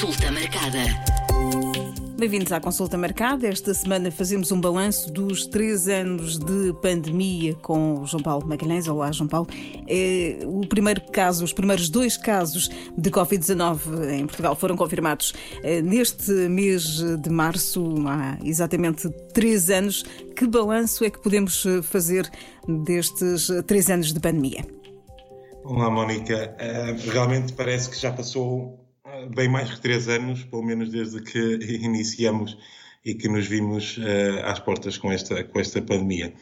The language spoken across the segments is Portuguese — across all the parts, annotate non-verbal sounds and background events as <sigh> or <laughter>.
Consulta marcada. Bem-vindos à consulta marcada. Esta semana fazemos um balanço dos três anos de pandemia com o João Paulo Magalhães. Olá, João Paulo. É, o primeiro caso, os primeiros dois casos de Covid-19 em Portugal foram confirmados é, neste mês de março, há exatamente três anos. Que balanço é que podemos fazer destes três anos de pandemia? Olá, Mónica. Uh, realmente parece que já passou bem mais que três anos, pelo menos desde que <laughs> iniciamos e que nos vimos uh, às portas com esta, com esta pandemia.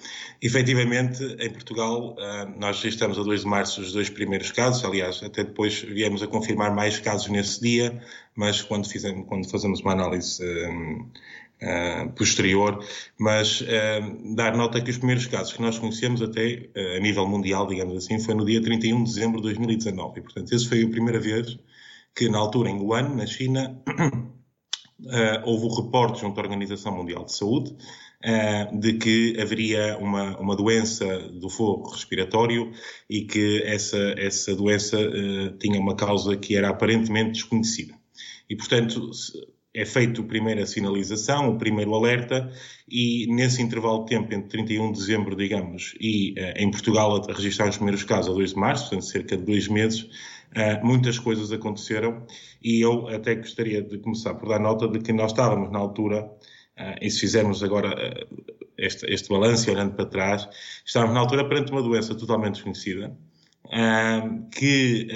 Efetivamente, em Portugal, uh, nós estamos a 2 de março os dois primeiros casos, aliás, até depois viemos a confirmar mais casos nesse dia, mas quando, fizemos, quando fazemos uma análise uh, posterior, mas dar nota que os primeiros casos que nós conhecemos até a nível mundial, digamos assim, foi no dia 31 de dezembro de 2019, e portanto, essa foi a primeira vez que na altura em Wuhan, na China, uh, <clears throat> houve o reporte junto à Organização Mundial de Saúde uh, de que haveria uma, uma doença do fogo respiratório e que essa, essa doença uh, tinha uma causa que era aparentemente desconhecida. E, portanto, é feito a primeira sinalização, o primeiro alerta, e nesse intervalo de tempo, entre 31 de dezembro, digamos, e em Portugal a registrar os primeiros casos a 2 de março, portanto cerca de dois meses, uh, muitas coisas aconteceram e eu até gostaria de começar por dar nota de que nós estávamos na altura, uh, e se fizermos agora este, este balanço olhando para trás, estávamos na altura perante uma doença totalmente desconhecida, que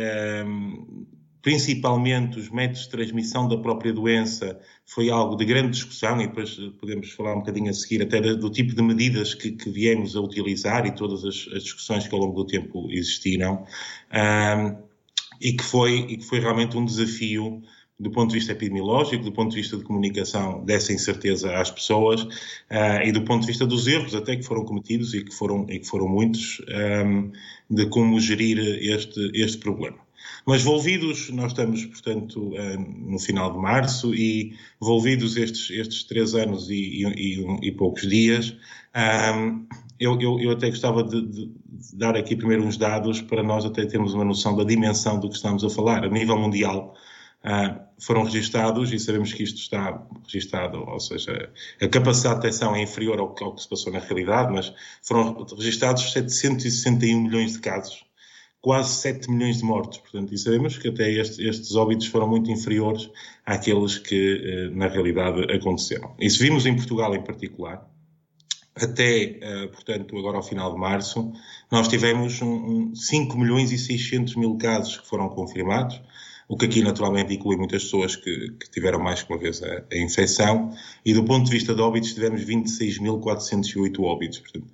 principalmente os métodos de transmissão da própria doença, foi algo de grande discussão e depois podemos falar um bocadinho a seguir até do tipo de medidas que, que viemos a utilizar e todas as, as, discussões que ao longo do tempo existiram e, que foi, e que foi realmente um desafio do ponto de vista epidemiológico, do ponto de vista de comunicação dessa incerteza às pessoas uh, e do ponto de vista dos erros até que foram cometidos e que foram, e que foram muitos um, de como gerir este, este problema. Mas volvidos, nós estamos, portanto, eh, no final de março e volvidos estes, estes três anos e, e, e poucos dias, eu, eu, eu, até gostava de, de, dar aqui primeiro uns dados para nós até termos uma noção da dimensão do que estamos a falar. A nível mundial, Uh, foram registados, e sabemos que isto está registado, ou seja, a capacidade de detecção é inferior ao, ao que se passou na realidade, mas foram registados 761 milhões de casos quase 7 milhões de mortos. Portanto, e sabemos que até este, estes óbitos foram muito inferiores àqueles que, eh, na realidade, aconteceram. Isso vimos em Portugal em particular. Até, eh, portanto, agora ao final de março, nós tivemos um, um 5 milhões e 600 mil casos que foram confirmados, o que aqui naturalmente inclui muitas pessoas que, que tiveram mais que uma vez a, a, infecção, e do ponto de vista de óbitos tivemos 26.408 óbitos. Portanto,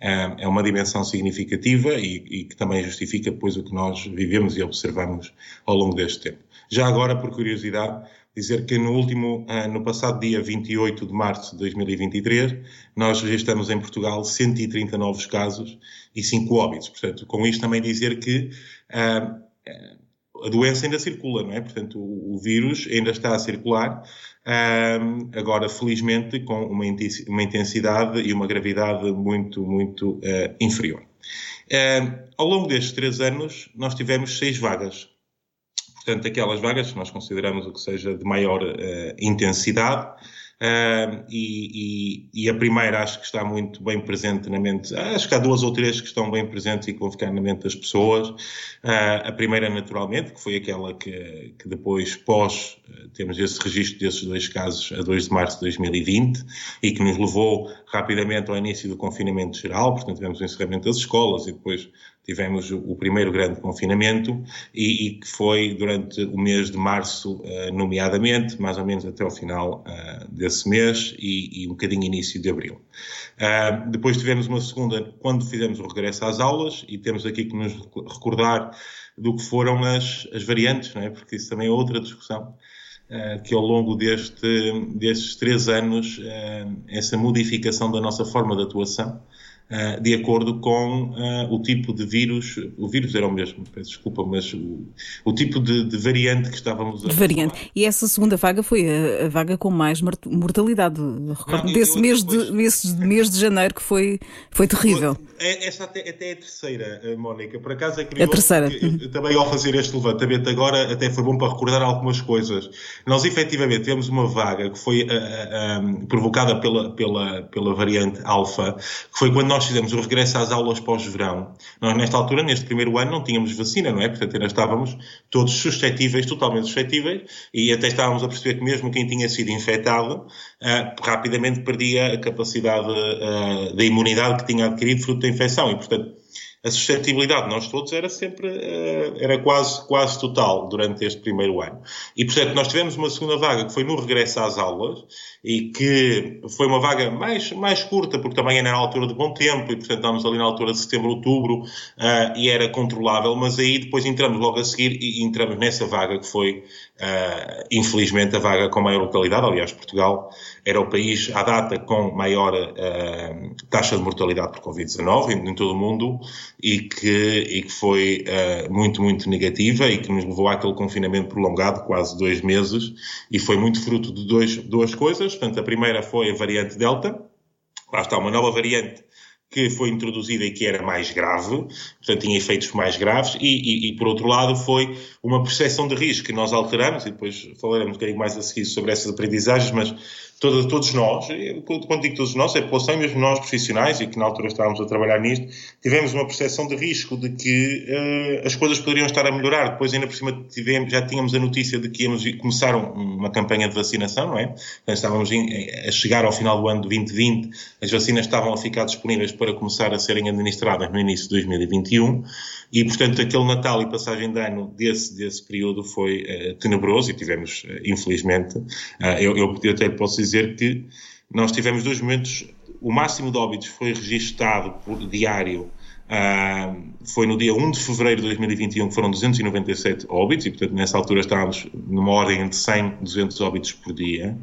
é, é uma dimensão significativa e, e, que também justifica depois o que nós vivemos e observamos ao longo deste tempo. Já agora, por curiosidade, dizer que no último, ah, no passado dia 28 de março de 2023, nós registramos em Portugal 130 novos casos e 5 óbitos. Portanto, com isto também dizer que uh, a doença ainda circula, não é? Portanto, o, o vírus ainda está a circular, um, agora, felizmente, com uma intensidade e uma gravidade muito, muito uh, inferior. Uh, ao longo destes três anos, nós tivemos seis vagas. Portanto, aquelas vagas que nós consideramos o que seja de maior uh, intensidade, Uh, e, e, e, a primeira acho que está muito bem presente na mente, acho que há duas ou três que estão bem presentes e que vão ficar na mente das pessoas. Uh, a primeira, naturalmente, que foi aquela que, que depois, pós, temos esse registro desses dois casos a 2 de março de 2020 e que nos levou rapidamente ao início do confinamento geral, portanto, tivemos o encerramento das escolas e depois tivemos o primeiro grande confinamento e, e, que foi durante o mês de março, uh, nomeadamente, mais ou menos até ao final uh, desse mês e, e, um bocadinho início de abril. Uh, depois tivemos uma segunda, quando fizemos o regresso às aulas, e temos aqui que nos recordar do que foram as, as variantes, não é? porque isso também é outra discussão. Que ao longo deste, destes três anos, essa modificação da nossa forma de atuação uh, de acordo com uh, o tipo de vírus, o vírus era o mesmo, peço desculpa, mas o, o tipo de, de, variante que estávamos a. Variante. Falar. E essa segunda vaga foi a, a vaga com mais mortalidade. Recordo desse mês, depois... de, mês, mês de janeiro que foi, foi terrível. É, essa até, até é a terceira, eh, Mónica. Por acaso é curioso. A terceira. também ao fazer este levantamento agora, até foi bom para recordar algumas coisas. Nós efetivamente tivemos uma vaga que foi uh, provocada pela, pela, pela variante alfa, que foi quando nós fizemos o regresso às aulas pós-verão. Nós, nesta altura, neste primeiro ano, não tínhamos vacina, não é? Portanto, ainda estávamos todos suscetíveis, totalmente suscetíveis, e até estávamos a perceber que mesmo quem tinha sido infectado, uh, rapidamente perdia a capacidade da imunidade que tinha adquirido fruto da infecção. E, portanto, a suscetibilidade de nós todos era sempre, eh, era quase, quase total durante este primeiro ano. E, portanto, nós tivemos uma segunda vaga que foi no regresso às aulas e que foi uma vaga mais, mais curta, porque também era na altura de bom tempo e, portanto, estávamos ali na altura de setembro, outubro uh, e era controlável, mas aí depois entramos logo a seguir e entramos nessa vaga que foi, uh, infelizmente, a vaga com maior localidade. Aliás, Portugal era o país à data com maior uh, taxa de mortalidade por Covid-19 em, em, todo o mundo e que, e que foi uh, muito, muito negativa e que nos levou àquele confinamento prolongado, quase dois meses, e foi muito fruto de dois, duas coisas. Portanto, a primeira foi a variante Delta, lá está uma nova variante que foi introduzida e que era mais grave, portanto tinha efeitos mais graves, e, e, e, por outro lado foi uma percepção de risco que nós alteramos, e depois falaremos um bocadinho mais a seguir sobre essas aprendizagens, mas todos, nós, quando digo todos nós, é população, mesmo nós profissionais, e que na altura estávamos a trabalhar nisto, tivemos uma percepção de risco de que uh, as coisas poderiam estar a melhorar. Depois, ainda por cima, tivemos, já tínhamos a notícia de que íamos começar uma campanha de vacinação, não é? Então, estávamos a chegar ao final do ano de 2020, as vacinas estavam a ficar disponíveis para começar a serem administradas no início de 2021. E, portanto, aquele Natal e passagem de ano desse, desse período foi uh, tenebroso e tivemos, uh, infelizmente, eu, eu até posso dizer que nós tivemos dois momentos, o máximo de óbitos foi registado por diário Uh, foi no dia 1 de fevereiro de 2021 que foram 297 óbitos e, portanto, nessa altura estávamos numa ordem de 100, 200 óbitos por dia.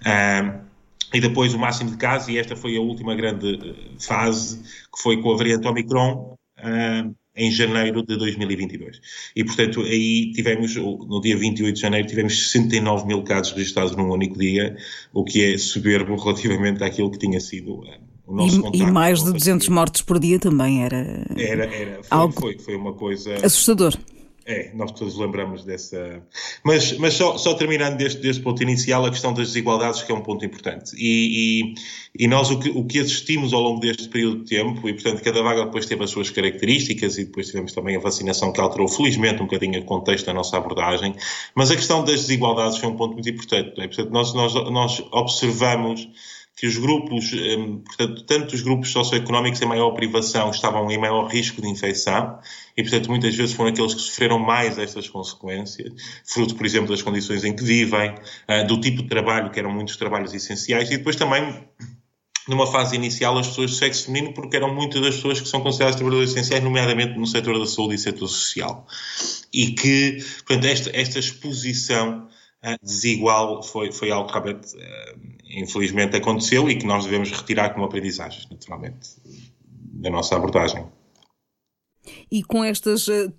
Uh, e depois o máximo de casos, e esta foi a última grande fase, que foi com a variante Omicron, uh, em janeiro de 2022. E, portanto, aí tivemos, no dia 28 de janeiro, tivemos 69 mil casos registrados num único dia, o que é soberbo relativamente àquilo que tinha sido eh, o nosso e, e mais de 200 mortes por dia também era. Era, era. Foi, algo foi, foi uma coisa. Assustador. É, nós todos lembramos dessa. Mas, mas só, só terminando deste, deste ponto inicial, a questão das desigualdades, que é um ponto importante. E, e, e, nós o que, o que assistimos ao longo deste período de tempo, e portanto cada vaga depois teve as suas características, e depois tivemos também a vacinação que alterou felizmente um bocadinho o contexto da nossa abordagem, mas a questão das desigualdades foi um ponto muito importante. É? Portanto, nós, nós, nós observamos que os grupos, hum, portanto, tanto os grupos socioeconómicos em maior privação estavam em maior risco de infecção e, portanto, muitas vezes foram aqueles que sofreram mais estas consequências, fruto, por exemplo, das condições em que vivem, ah, do tipo de trabalho, que eram muitos trabalhos essenciais, e depois também numa fase inicial as pessoas de sexo feminino, porque eram muitas das pessoas que são consideradas trabalhadores essenciais, nomeadamente no setor da saúde e setor social. E que, portanto, esta, esta exposição desigual foi, foi algo que realmente, uh, infelizmente, aconteceu e que nós devemos retirar como aprendizagem, naturalmente, da nossa abordagem. E com estas uh,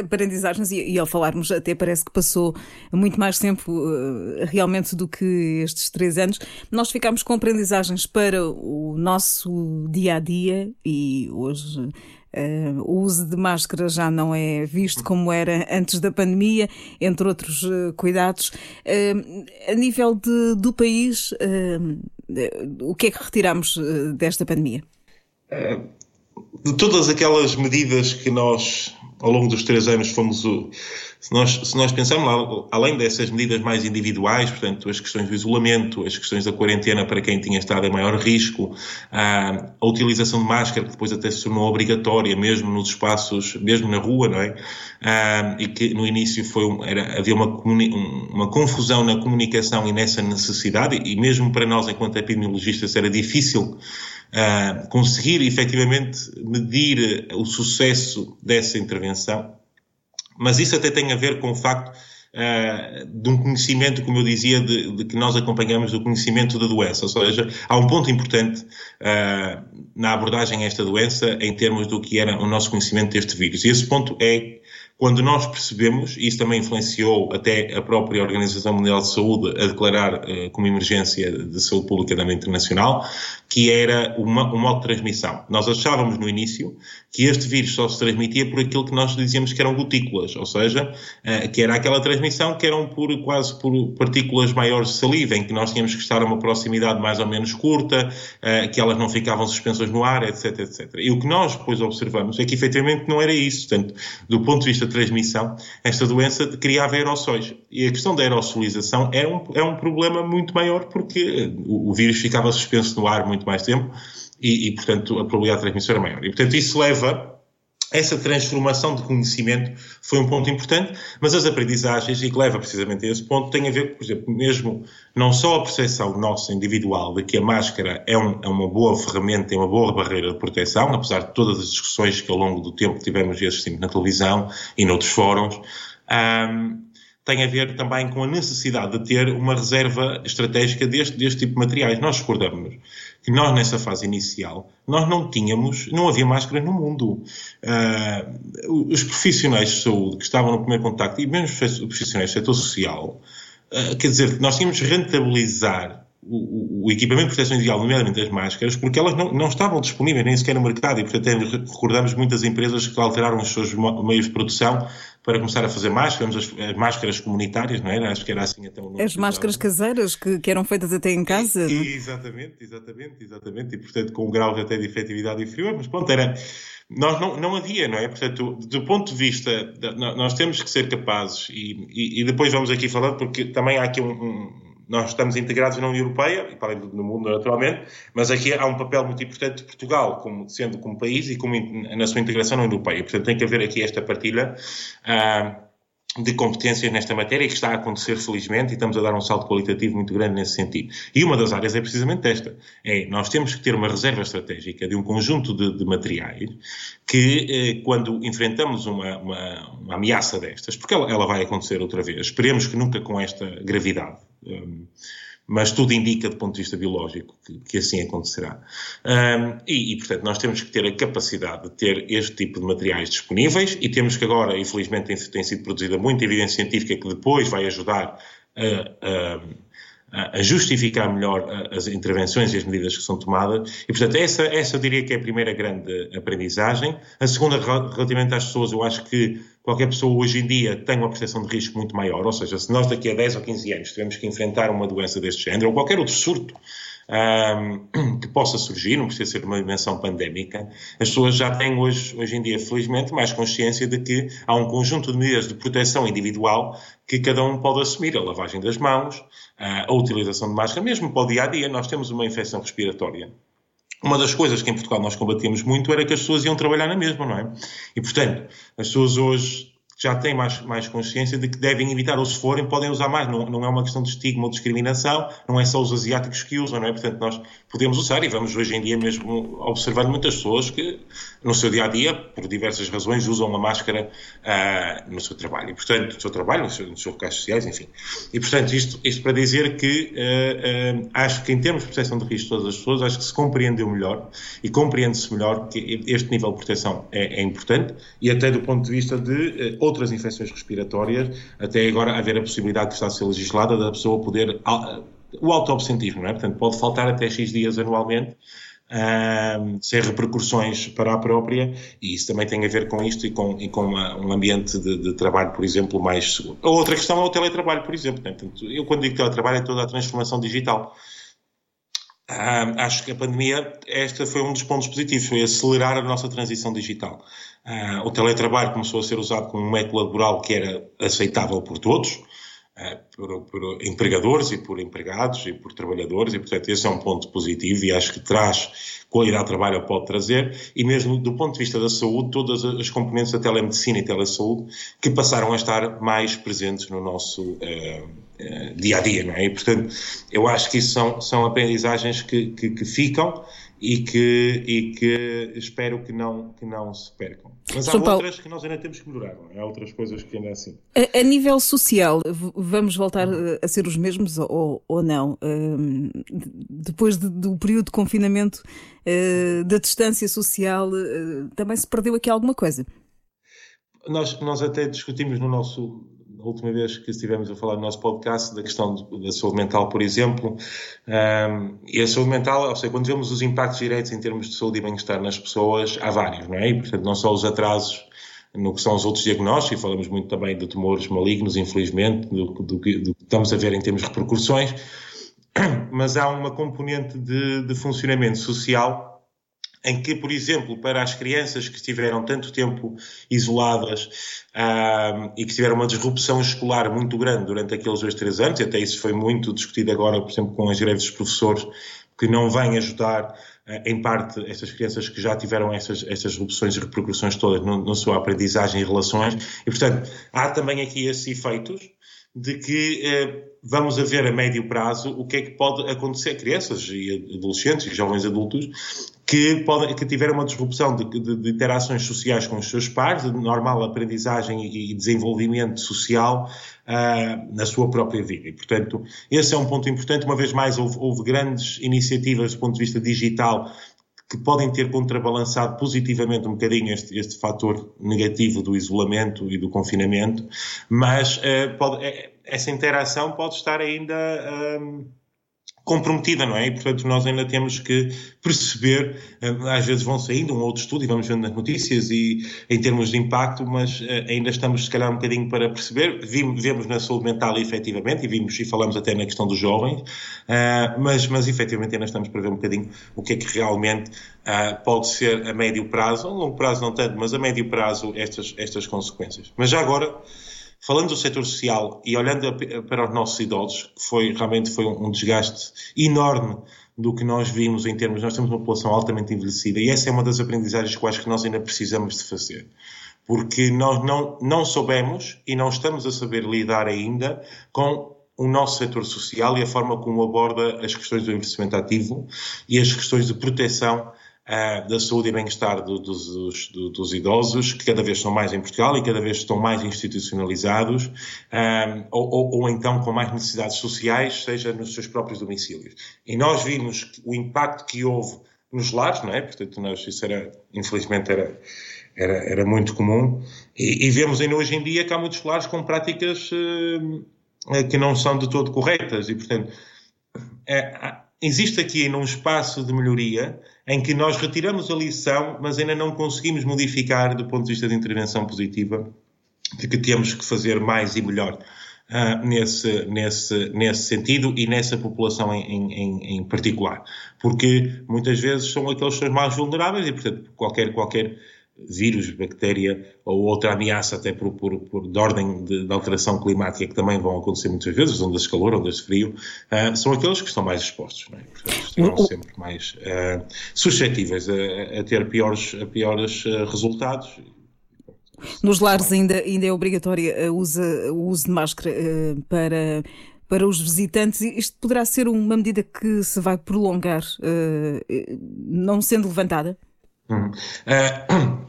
aprendizagens, e, ao falarmos até parece que passou muito mais tempo uh, realmente do que estes três anos, nós ficamos com aprendizagens para o nosso dia a dia e hoje Uh, o uso de máscara já não é visto como era antes da pandemia, entre outros uh, cuidados. Uh, a nível de, do país, o que é que retiramos desta pandemia? de todas aquelas medidas que nós, ao longo dos três anos, fomos se nós, se nós pensarmos, além dessas medidas mais individuais, portanto, as questões do isolamento, as questões da quarentena para quem tinha estado em maior risco, a utilização de máscara, que depois até se tornou obrigatória, mesmo nos espaços, mesmo na rua, não é? e que no início foi era, havia uma, uma confusão na comunicação e nessa necessidade, e mesmo para nós, enquanto epidemiologistas, era difícil Uh, conseguir efetivamente medir o sucesso dessa intervenção. Mas isso até tem a ver com o facto uh, de um conhecimento, como eu dizia, de, de, que nós acompanhamos do conhecimento da doença. Ou seja, há um ponto importante uh, na abordagem a esta doença em termos do que era o nosso conhecimento deste vírus. E esse ponto é quando nós percebemos, e isso também influenciou até a própria Organização Mundial de Saúde a declarar uh, como emergência de saúde pública da internacional, que era um modo de transmissão. Nós achávamos no início que este vírus só se transmitia por aquilo que nós dizíamos que eram gotículas, ou seja, uh, que era aquela transmissão que eram por, quase por partículas maiores de saliva, em que nós tínhamos que estar a uma proximidade mais ou menos curta, uh, que elas não ficavam suspensas no ar, etc, etc. E o que nós depois observamos é que efetivamente não era isso. Portanto, do ponto de vista esta transmissão, esta doença criava aerossóis. E a questão da aerossolização é um, é um problema muito maior porque o, o vírus ficava suspenso no ar muito mais tempo e, e, portanto, a probabilidade de transmissão era maior. E, portanto, isso leva essa transformação de conhecimento foi um ponto importante, mas as aprendizagens, e que leva precisamente a esse ponto, têm a ver, por exemplo, mesmo não só a percepção nossa individual de que a máscara é, um, é uma boa ferramenta, é uma boa barreira de proteção, apesar de todas as discussões que ao longo do tempo tivemos e assistimos na televisão e noutros fóruns, um, tem a ver também com a necessidade de ter uma reserva estratégica deste, deste tipo de materiais. Nós recordamos que nós, nessa fase inicial, nós não tínhamos, não havia máscara no mundo. Uh, os profissionais de saúde que estavam no primeiro contacto, e mesmo os profissionais do setor social, uh, quer dizer, nós tínhamos de rentabilizar o, o, equipamento de proteção individual, nomeadamente as máscaras, porque elas não, não, estavam disponíveis nem sequer no mercado e, portanto, recordamos muitas empresas que alteraram os seus meios de produção para começar a fazer máscaras, as, as máscaras comunitárias, não era? Acho que era assim até o As máscaras caseiras que, que, eram feitas até em casa. E, e, exatamente, exatamente, exatamente, e portanto com um grau até de efetividade inferior, mas pronto, era nós não, não havia, não é? Portanto, do ponto de vista, nós temos que ser capazes, e, e, e, depois vamos aqui falando, porque também há aqui um, um nós estamos integrados na União Europeia, e para além do mundo naturalmente, mas aqui há um papel muito importante de Portugal, como, sendo como país e como na sua integração na União Europeia. Portanto, tem que haver aqui esta partilha. Uh, de competências nesta matéria que está a acontecer felizmente e estamos a dar um salto qualitativo muito grande nesse sentido. E uma das áreas é precisamente esta. É, nós temos que ter uma reserva estratégica de um conjunto de, de materiais que, eh, quando enfrentamos uma, uma, uma, ameaça destas, porque ela, ela, vai acontecer outra vez, esperemos que nunca com esta gravidade, um, mas tudo indica, do ponto de vista biológico, que, que assim acontecerá. Um, e, e, portanto, nós temos que ter a capacidade de ter este tipo de materiais disponíveis e temos que agora, infelizmente, tem, tem sido produzida muita evidência científica que depois vai ajudar a, a a justificar melhor as intervenções e as medidas que são tomadas. E, portanto, essa, essa eu diria que é a primeira grande aprendizagem. A segunda, relativamente às pessoas, eu acho que qualquer pessoa hoje em dia tem uma percepção de risco muito maior. Ou seja, se nós daqui a 10 ou 15 anos tivermos que enfrentar uma doença deste género, ou qualquer outro surto, <clears throat> que possa surgir, não precisa ser uma dimensão pandémica, as pessoas já têm hoje, hoje em dia, felizmente, mais consciência de que há um conjunto de medidas de proteção individual que cada um pode assumir. A lavagem das mãos, a utilização de máscara, mesmo para o dia a dia. Nós temos uma infecção respiratória. Uma das coisas que em Portugal nós combatíamos muito era que as pessoas iam trabalhar na mesma, não é? E, portanto, as pessoas hoje já têm mais, mais consciência de que devem evitar, ou se forem, podem usar mais. Não, não é uma questão de estigma ou discriminação, não é só os asiáticos que usam, não é? Portanto, nós podemos usar e vamos hoje em dia mesmo observando muitas pessoas que, no seu dia a dia, por diversas razões, usam uma máscara uh, no seu trabalho. E, portanto, no seu trabalho, nos seus, nos seus locais sociais, enfim. E, portanto, isto, isto para dizer que uh, uh, acho que, em termos de proteção de risco de todas as pessoas, acho que se compreendeu melhor e compreende-se melhor que este nível de proteção é, é importante e, até do ponto de vista de outras infecções respiratórias, até agora haver a possibilidade que está a ser legislada da pessoa poder. O autoabsentismo, não é? Portanto, pode faltar até X dias anualmente. Um, sem repercussões para a própria, e isso também tem a ver com isto e com, e com uma, um ambiente de, de, trabalho, por exemplo, mais seguro. A outra questão é o teletrabalho, por exemplo. Né? Portanto, eu, quando digo teletrabalho, é toda a transformação digital. Um, acho que a pandemia, esta foi um dos pontos positivos, foi acelerar a nossa transição digital. Uh, o teletrabalho começou a ser usado como um método laboral que era aceitável por todos, uh, por, por, empregadores e por empregados e por trabalhadores, e portanto esse é um ponto positivo e acho que traz qualidade de trabalho, pode trazer, e mesmo do ponto de vista da saúde, todas as componentes da telemedicina e telesaúde que passaram a estar mais presentes no nosso uh, dia a dia, não é? E portanto eu acho que isso são, são aprendizagens que, que, que ficam e que, e que espero que não, que não se percam. Mas há São outras Paulo... que nós ainda temos que melhorar, não é? Há outras coisas que ainda é assim. A, a nível social, vamos voltar a ser os mesmos ou, ou não? Uh, depois de, do período de confinamento, uh, da distância social, uh, também se perdeu aqui alguma coisa? Nós, nós até discutimos no nosso a última vez que estivemos a falar no nosso podcast da questão da saúde mental, por exemplo, um, e a saúde mental, ou seja, quando vemos os impactos diretos em termos de saúde e bem-estar nas pessoas, há vários, não é? E, portanto, não só os atrasos no que são os outros diagnósticos, falamos muito também de tumores malignos, infelizmente, do, do, do que estamos a ver em termos de repercussões, <clears throat> mas há uma componente de, de funcionamento social em que, por exemplo, para as crianças que estiveram tanto tempo isoladas e que tiveram uma disrupção escolar muito grande durante aqueles dois, três anos, até isso foi muito discutido agora, por exemplo, com as greves dos professores, que não vêm ajudar, uh, em parte, estas crianças que já tiveram essas, essas disrupções e repercussões todas na sua aprendizagem e relações, e, portanto, há também aqui esses efeitos de que eh, vamos a ver a médio prazo o que é que pode acontecer a crianças e adolescentes e jovens adultos que, podem, que tiveram uma disrupção de, de, de, interações sociais com os seus pares, de normal aprendizagem e, e desenvolvimento social uh, na sua própria vida. E, portanto, esse é um ponto importante. Uma vez mais, houve, houve grandes iniciativas do ponto de vista digital que podem ter contrabalançado positivamente um bocadinho este, este fator negativo do isolamento e do confinamento, mas uh, pode, eh, essa interação pode estar ainda. Um, comprometida, não é? E, portanto, nós ainda temos que perceber, eh, às vezes vão saindo um outro estudo e vamos vendo nas notícias e em termos de impacto, mas eh, ainda estamos, se calhar, um bocadinho para perceber. Vimos, vemos na saúde mental, efetivamente, e vimos e falamos até na questão dos jovens, uh, mas, mas efetivamente ainda estamos para ver um bocadinho o que é que realmente pode ser a médio prazo, a longo prazo não tanto, mas a médio prazo estas, estas consequências. Mas já agora, falando do setor social e olhando para os nossos idosos, que foi realmente foi um desgaste enorme do que nós vimos em termos, nós temos uma população altamente envelhecida e essa é uma das aprendizagens que acho que nós ainda precisamos de fazer. Porque nós não, não soubemos e não estamos a saber lidar ainda com o nosso setor social e a forma como aborda as questões do envelhecimento ativo e as questões de proteção uh, da saúde e bem-estar do, dos, do, dos, idosos, que cada vez são mais em Portugal e cada vez estão mais institucionalizados, uh, ou, ou, ou, então com mais necessidades sociais, seja nos seus próprios domicílios. E nós vimos o impacto que houve nos lares, não é? Portanto, nós, isso era, infelizmente, era, era, era muito comum. E, e, vemos ainda hoje em dia que há muitos lares com práticas uh, que não são de todo corretas. E, portanto, é, existe aqui ainda um espaço de melhoria em que nós retiramos a lição, mas ainda não conseguimos modificar do ponto de vista de intervenção positiva, de que temos que fazer mais e melhor uh, nesse, nesse, nesse sentido e nessa população em, em, em particular. Porque muitas vezes são aqueles que são mais vulneráveis e, portanto, qualquer, qualquer vírus, bactéria ou outra ameaça até por, por, por de ordem de, de, alteração climática que também vão acontecer muitas vezes, ondas de calor, ondas de frio, uh, são aqueles que estão mais expostos, não é? Portanto, estarão sempre mais uh, suscetíveis a, a, ter piores, a piores uh, resultados. Nos lares ainda, ainda é obrigatório o uso, de máscara para para os visitantes. Isto poderá ser uma medida que se vai prolongar, não sendo levantada? Uhum. Uh,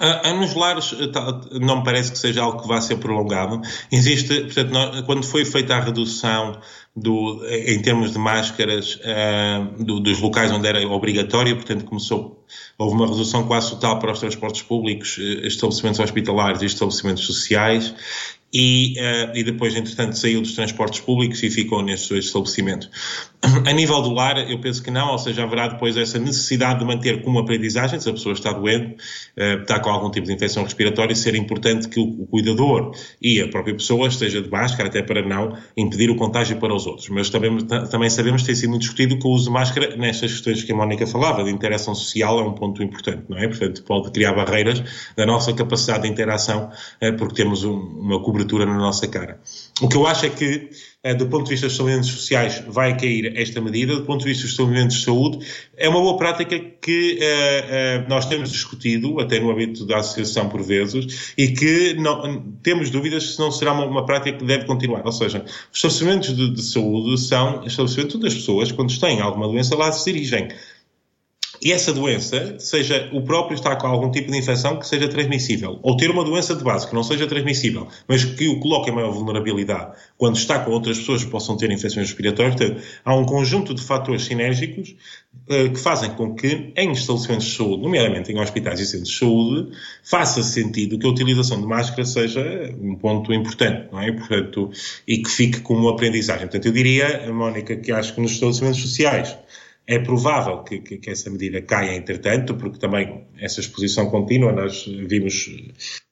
uh, nos lares tá, não parece que seja algo que vá ser prolongado. Existe, portanto, nós, quando foi feita a redução do, em termos de máscaras uh, do, dos locais onde era obrigatório, portanto começou, houve uma redução quase total para os transportes públicos, estabelecimentos hospitalares e estabelecimentos sociais e, uh, e depois, entretanto, saiu dos transportes públicos e ficou nesses dois estabelecimentos. A nível do lar, eu penso que não, ou seja, haverá depois essa necessidade de manter como aprendizagem, se a pessoa está doente, uh, está com algum tipo de infecção respiratória, ser importante que o, o, cuidador e a própria pessoa esteja de máscara, até para não impedir o contágio para os outros. Mas também, também sabemos que tem sido muito discutido que o uso de máscara, nestas questões que a Mónica falava, de interação social, é um ponto importante, não é? Portanto, pode criar barreiras da nossa capacidade de interação, uh, porque temos um, uma cobertura cobertura na nossa cara. O que eu acho é que, eh, do ponto de vista dos estabelecimentos sociais, vai cair esta medida. Do ponto de vista dos estabelecimentos de saúde, é uma boa prática que uh, uh, nós temos discutido, até no âmbito da associação por vezes, e que não, temos dúvidas se não será uma, uma, prática que deve continuar. Ou seja, os estabelecimentos de, de saúde são estabelecimentos das pessoas, quando têm alguma doença, lá se dirigem. E essa doença, seja o próprio estar com algum tipo de infecção que seja transmissível, ou ter uma doença de base que não seja transmissível, mas que o coloque em maior vulnerabilidade quando está com outras pessoas que possam ter infecções respiratórias, há um conjunto de fatores sinérgicos uh, que fazem com que em estabelecimentos de saúde, nomeadamente em hospitais e centros de saúde, faça sentido que a utilização de máscara seja um ponto importante, não é? Portanto, e que fique como aprendizagem. Portanto, eu diria, Mónica, que acho que nos estabelecimentos sociais é provável que, que, que, essa medida caia, entretanto, porque também essa exposição contínua, nós vimos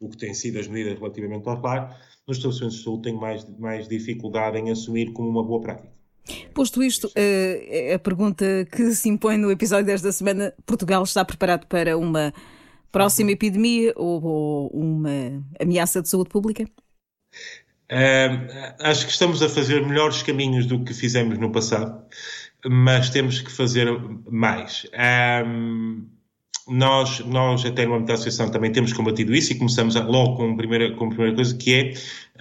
o que têm sido as medidas relativamente ao lar, nos estabelecimentos de saúde têm mais, mais dificuldade em assumir como uma boa prática. Posto isto, eh, a pergunta que se impõe no episódio desta semana: Portugal está preparado para uma próxima epidemia ou, uma ameaça de saúde pública? Uh, acho que estamos a fazer melhores caminhos do que fizemos no passado mas temos que fazer mais. Um, nós, nós, até no âmbito da associação, também temos combatido isso e começamos logo com a primeira, com a primeira coisa, que é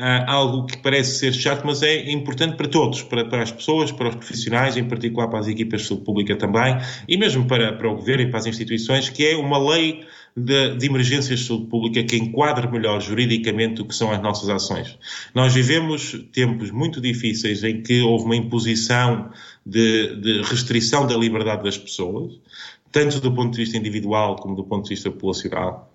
uh, algo que parece ser chato, mas é importante para todos, para, para as pessoas, para os profissionais, em particular para as equipas de saúde pública também, e mesmo para, para o governo e para as instituições, que é uma lei de, de, de saúde pública que enquadre melhor juridicamente o que são as nossas ações. Nós vivemos tempos muito difíceis em que houve uma imposição de, de restrição da liberdade das pessoas, tanto do ponto de vista individual como do ponto de vista populacional.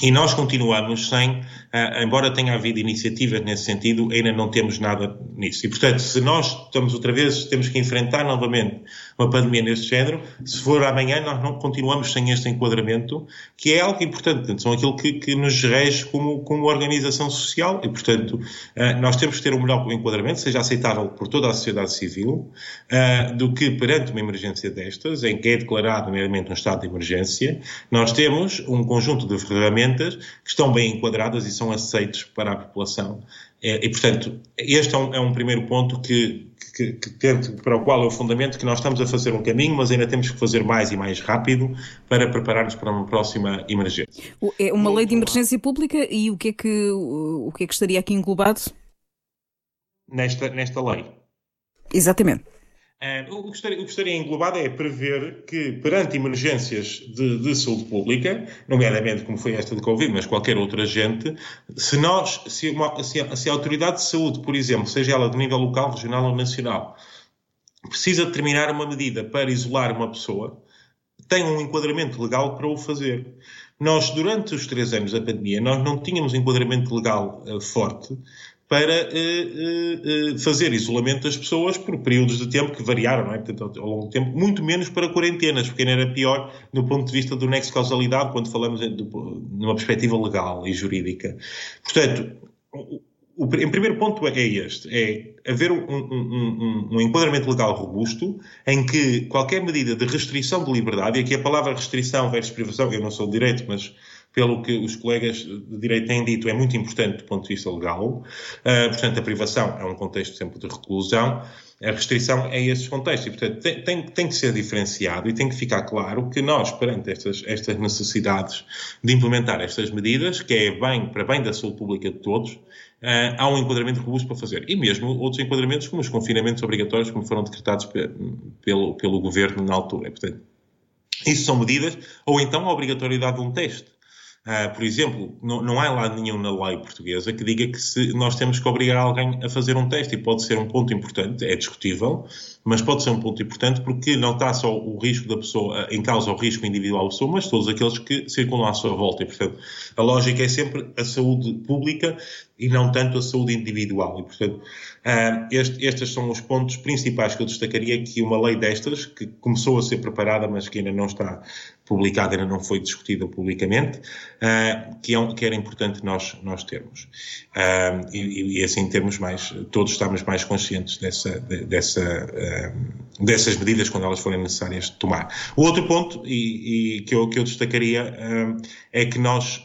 E nós continuamos sem, uh, embora tenha havido iniciativas nesse sentido, ainda não temos nada nisso. E, portanto, se nós estamos outra vez, temos que enfrentar novamente uma pandemia deste género, se for amanhã, nós não continuamos sem este enquadramento, que é algo importante, portanto, são aquilo que, que nos rege como, como organização social e, portanto, uh, nós temos que ter um melhor enquadramento, seja aceitável por toda a sociedade civil, uh, do que perante uma emergência destas, em que é declarado meramente um estado de emergência, nós temos um conjunto de ferramentas que estão bem enquadradas e são aceitos para a população. É, e, portanto, este é um, é um primeiro ponto que, que, que tento, para o qual é o fundamento que nós estamos a fazer um caminho, mas ainda temos que fazer mais e mais rápido para preparar-nos para uma próxima emergência. É uma lei de emergência pública e o que é que, o que, é que estaria aqui englobado? Nesta, nesta lei. Exatamente. Uh, o, que estaria, estaria englobado é prever que, perante emergências de, de, saúde pública, nomeadamente como foi esta de Covid, mas qualquer outra gente, se nós, se, uma, se, a, se a autoridade de saúde, por exemplo, seja ela de nível local, regional ou nacional, precisa determinar uma medida para isolar uma pessoa, tem um enquadramento legal para o fazer. Nós, durante os três anos da pandemia, nós não tínhamos enquadramento legal uh, forte para uh, uh, fazer isolamento das pessoas por períodos de tempo que variaram, não é? Portanto, ao longo do tempo, muito menos para quarentenas, porque ainda era pior do ponto de vista do nexo de causalidade, quando falamos de, numa perspectiva legal e jurídica. Portanto, o, o, o primeiro ponto é este, é haver um, um, um, um, enquadramento legal robusto em que qualquer medida de restrição de liberdade, e aqui a palavra restrição versus privação, eu não sou de direito, mas pelo que os colegas de direito têm dito, é muito importante do ponto de vista legal. Uh, portanto, a privação é um contexto sempre de reclusão, a restrição é esses contextos. E, portanto, tem, tem, tem, que ser diferenciado e tem que ficar claro que nós, perante estas, estas necessidades de implementar estas medidas, que é bem, para bem da saúde pública de todos, Uh, há um enquadramento robusto para fazer. E mesmo outros enquadramentos, como os confinamentos obrigatórios, como foram decretados pe pelo, pelo governo na altura. Portanto, isso são medidas, ou então a obrigatoriedade de um teste. Uh, por exemplo, não, não há lá nenhum na lei portuguesa que diga que se nós temos que obrigar alguém a fazer um teste, e pode ser um ponto importante, é discutível, mas pode ser um ponto importante porque não está só o risco da pessoa, em causa o risco individual da pessoa, mas todos aqueles que circulam à sua volta. E, portanto, a lógica é sempre a saúde pública e não tanto a saúde individual. E, portanto, uh, este, estes são os pontos principais que eu destacaria que uma lei destas, que começou a ser preparada, mas que ainda não está publicada, ainda não foi discutida publicamente, uh, que, é que, era importante nós, nós termos. E, e, assim termos mais, todos estamos mais conscientes dessa, dessa, dessas medidas quando elas forem necessárias de tomar. O outro ponto, e, e que, eu, que eu destacaria, é que nós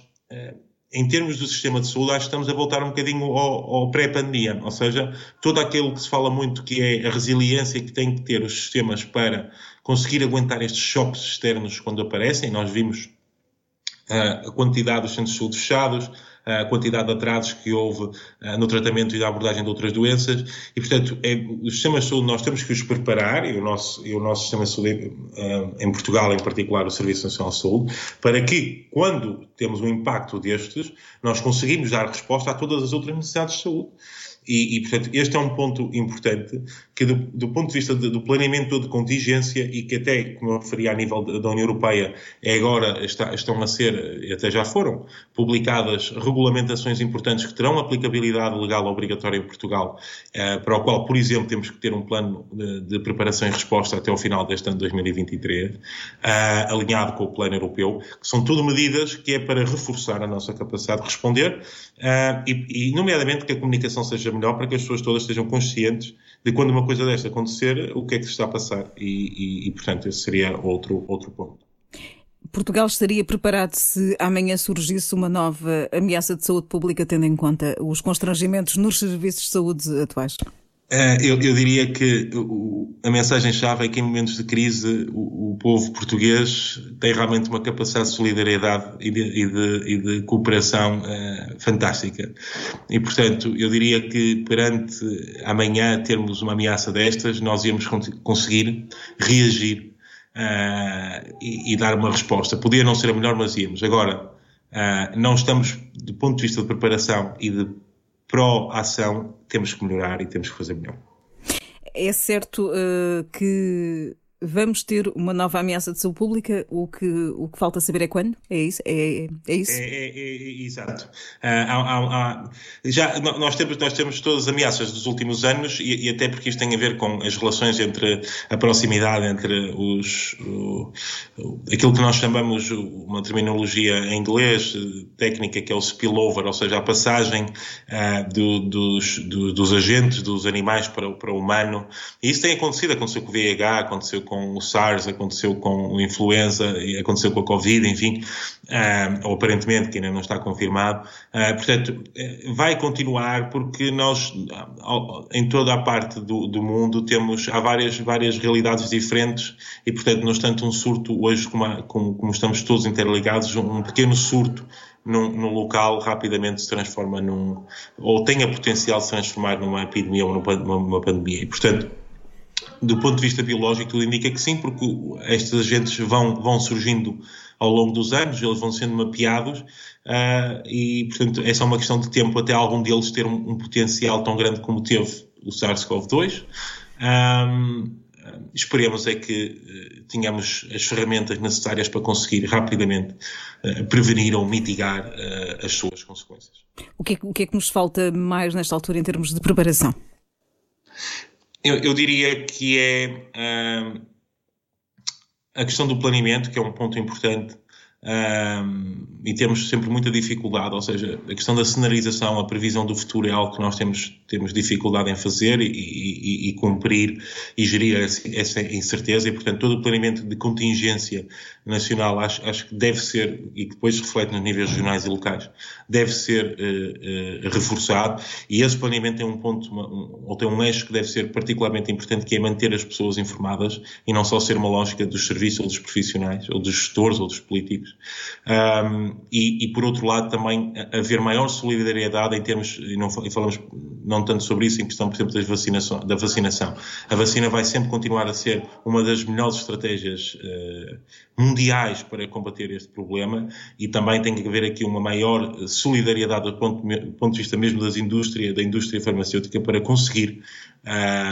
em termos do sistema de saúde, acho que estamos a voltar um bocadinho ao, ao pré-pandemia, ou seja, todo aquilo que se fala muito que é a resiliência que têm que ter os sistemas para conseguir aguentar estes choques externos quando aparecem. Nós vimos a quantidade dos centros de saúde fechados, a quantidade de atrasos que houve no tratamento e na abordagem de outras doenças. E, portanto, é, os sistemas de saúde nós temos que os preparar, e o nosso, e o nosso sistema de saúde em Portugal, em particular o Serviço Nacional de Saúde, para que, quando temos um impacto destes, nós conseguimos dar resposta a todas as outras necessidades de saúde. E, e, portanto, este é um ponto importante que, do, do ponto de vista de, do planeamento de contingência e que até, como eu referi a nível da União Europeia, é agora está, estão a ser, até já foram, publicadas regulamentações importantes que terão aplicabilidade legal obrigatória em Portugal, eh, para o qual, por exemplo, temos que ter um plano de, de preparação e resposta até ao final deste ano de 2023, eh, alinhado com o plano europeu, que são tudo medidas que é para reforçar a nossa capacidade de responder eh, e, e, nomeadamente, que a comunicação seja melhor para que as pessoas todas estejam conscientes de quando uma coisa desta acontecer, o que é que se está a passar. E, e, e portanto, esse seria outro, outro ponto. Portugal estaria preparado se amanhã surgisse uma nova ameaça de saúde pública, tendo em conta os constrangimentos nos serviços de saúde atuais? Uh, eu, eu, diria que a mensagem-chave é que em momentos de crise o, o, povo português tem realmente uma capacidade de solidariedade e de, e de, e de cooperação uh, fantástica. E, portanto, eu diria que perante amanhã termos uma ameaça destas, nós íamos conseguir reagir uh, e, e, dar uma resposta. Podia não ser a melhor, mas íamos. Agora, não estamos, do ponto de vista de preparação e de pró-ação, temos que melhorar e temos que fazer melhor. É certo uh, que vamos ter uma nova ameaça de saúde pública, o que, o que falta saber é quando? É isso? É, é isso? É, é, é, é exato. Uh, há, há, já, nós, temos, nós temos todas as ameaças dos últimos anos e, e, até porque isto tem a ver com as relações entre a proximidade entre os, o, aquilo que nós chamamos uma terminologia em inglês técnica que é o spillover, ou seja, a passagem uh, do, dos, do, dos agentes, dos animais para, para o humano. E isso tem acontecido, aconteceu com o VIH, aconteceu com o SARS, aconteceu com o influenza, aconteceu com a Covid, enfim, uh, ou aparentemente, que ainda não está confirmado. Uh, portanto, eh, vai continuar porque nós, em toda a parte do, do, mundo, temos, há várias, várias realidades diferentes e, portanto, não tanto um surto hoje, como, como, como estamos todos interligados, um pequeno surto num, num, local rapidamente se transforma num, ou tem a potencial de se transformar numa epidemia ou numa, numa pandemia. E, portanto, do ponto de vista biológico, tudo indica que sim, porque estes agentes vão, vão surgindo ao longo dos anos, eles vão sendo mapeados uh, e, portanto, é só uma questão de tempo até algum deles ter um, um potencial tão grande como teve o SARS-CoV-2. Um, esperemos é que uh, tenhamos as ferramentas necessárias para conseguir rapidamente uh, prevenir ou mitigar uh, as suas consequências. É, o que, é, que nos falta mais nesta altura em termos de preparação? Eu, eu diria que é uh, a questão do planeamento, que é um ponto importante e temos sempre muita dificuldade, ou seja, a questão da cenarização, a previsão do futuro é algo que nós temos, temos dificuldade em fazer e, e, e cumprir e gerir essa incerteza e, portanto, todo o planeamento de contingência nacional acho, acho que deve ser, e depois reflete nos níveis regionais e locais, deve ser uh, uh, reforçado. E esse planeamento tem um ponto, uma, um, ou tem um eixo que deve ser particularmente importante, que é manter as pessoas informadas e não só ser uma lógica dos serviços ou dos profissionais, ou dos gestores ou dos políticos, um, e, e, por outro lado, também haver maior solidariedade em termos, e, não, e falamos não tanto sobre isso, em questão, por exemplo, das vacinação, da vacinação. A vacina vai sempre continuar a ser uma das melhores estratégias uh, mundiais para combater este problema e também tem que haver aqui uma maior solidariedade do ponto, ponto de vista mesmo das indústrias, da indústria farmacêutica para conseguir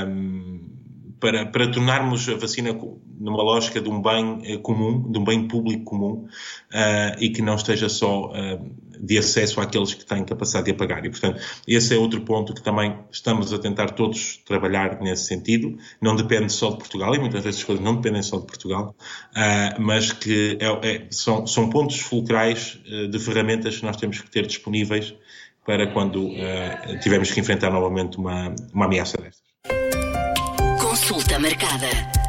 um, para, para tornarmos a vacina numa lógica de um bem eh, comum, de um bem público comum uh, e que não esteja só uh, de acesso àqueles que têm capacidade de a pagar. E, portanto, esse é outro ponto que também estamos a tentar todos trabalhar nesse sentido. Não depende só de Portugal, e muitas dessas coisas não dependem só de Portugal, uh, mas que é, é, são, são pontos fulcrais de ferramentas que nós temos que ter disponíveis para quando tivermos que enfrentar novamente uma, uma ameaça destas. Consulta marcada.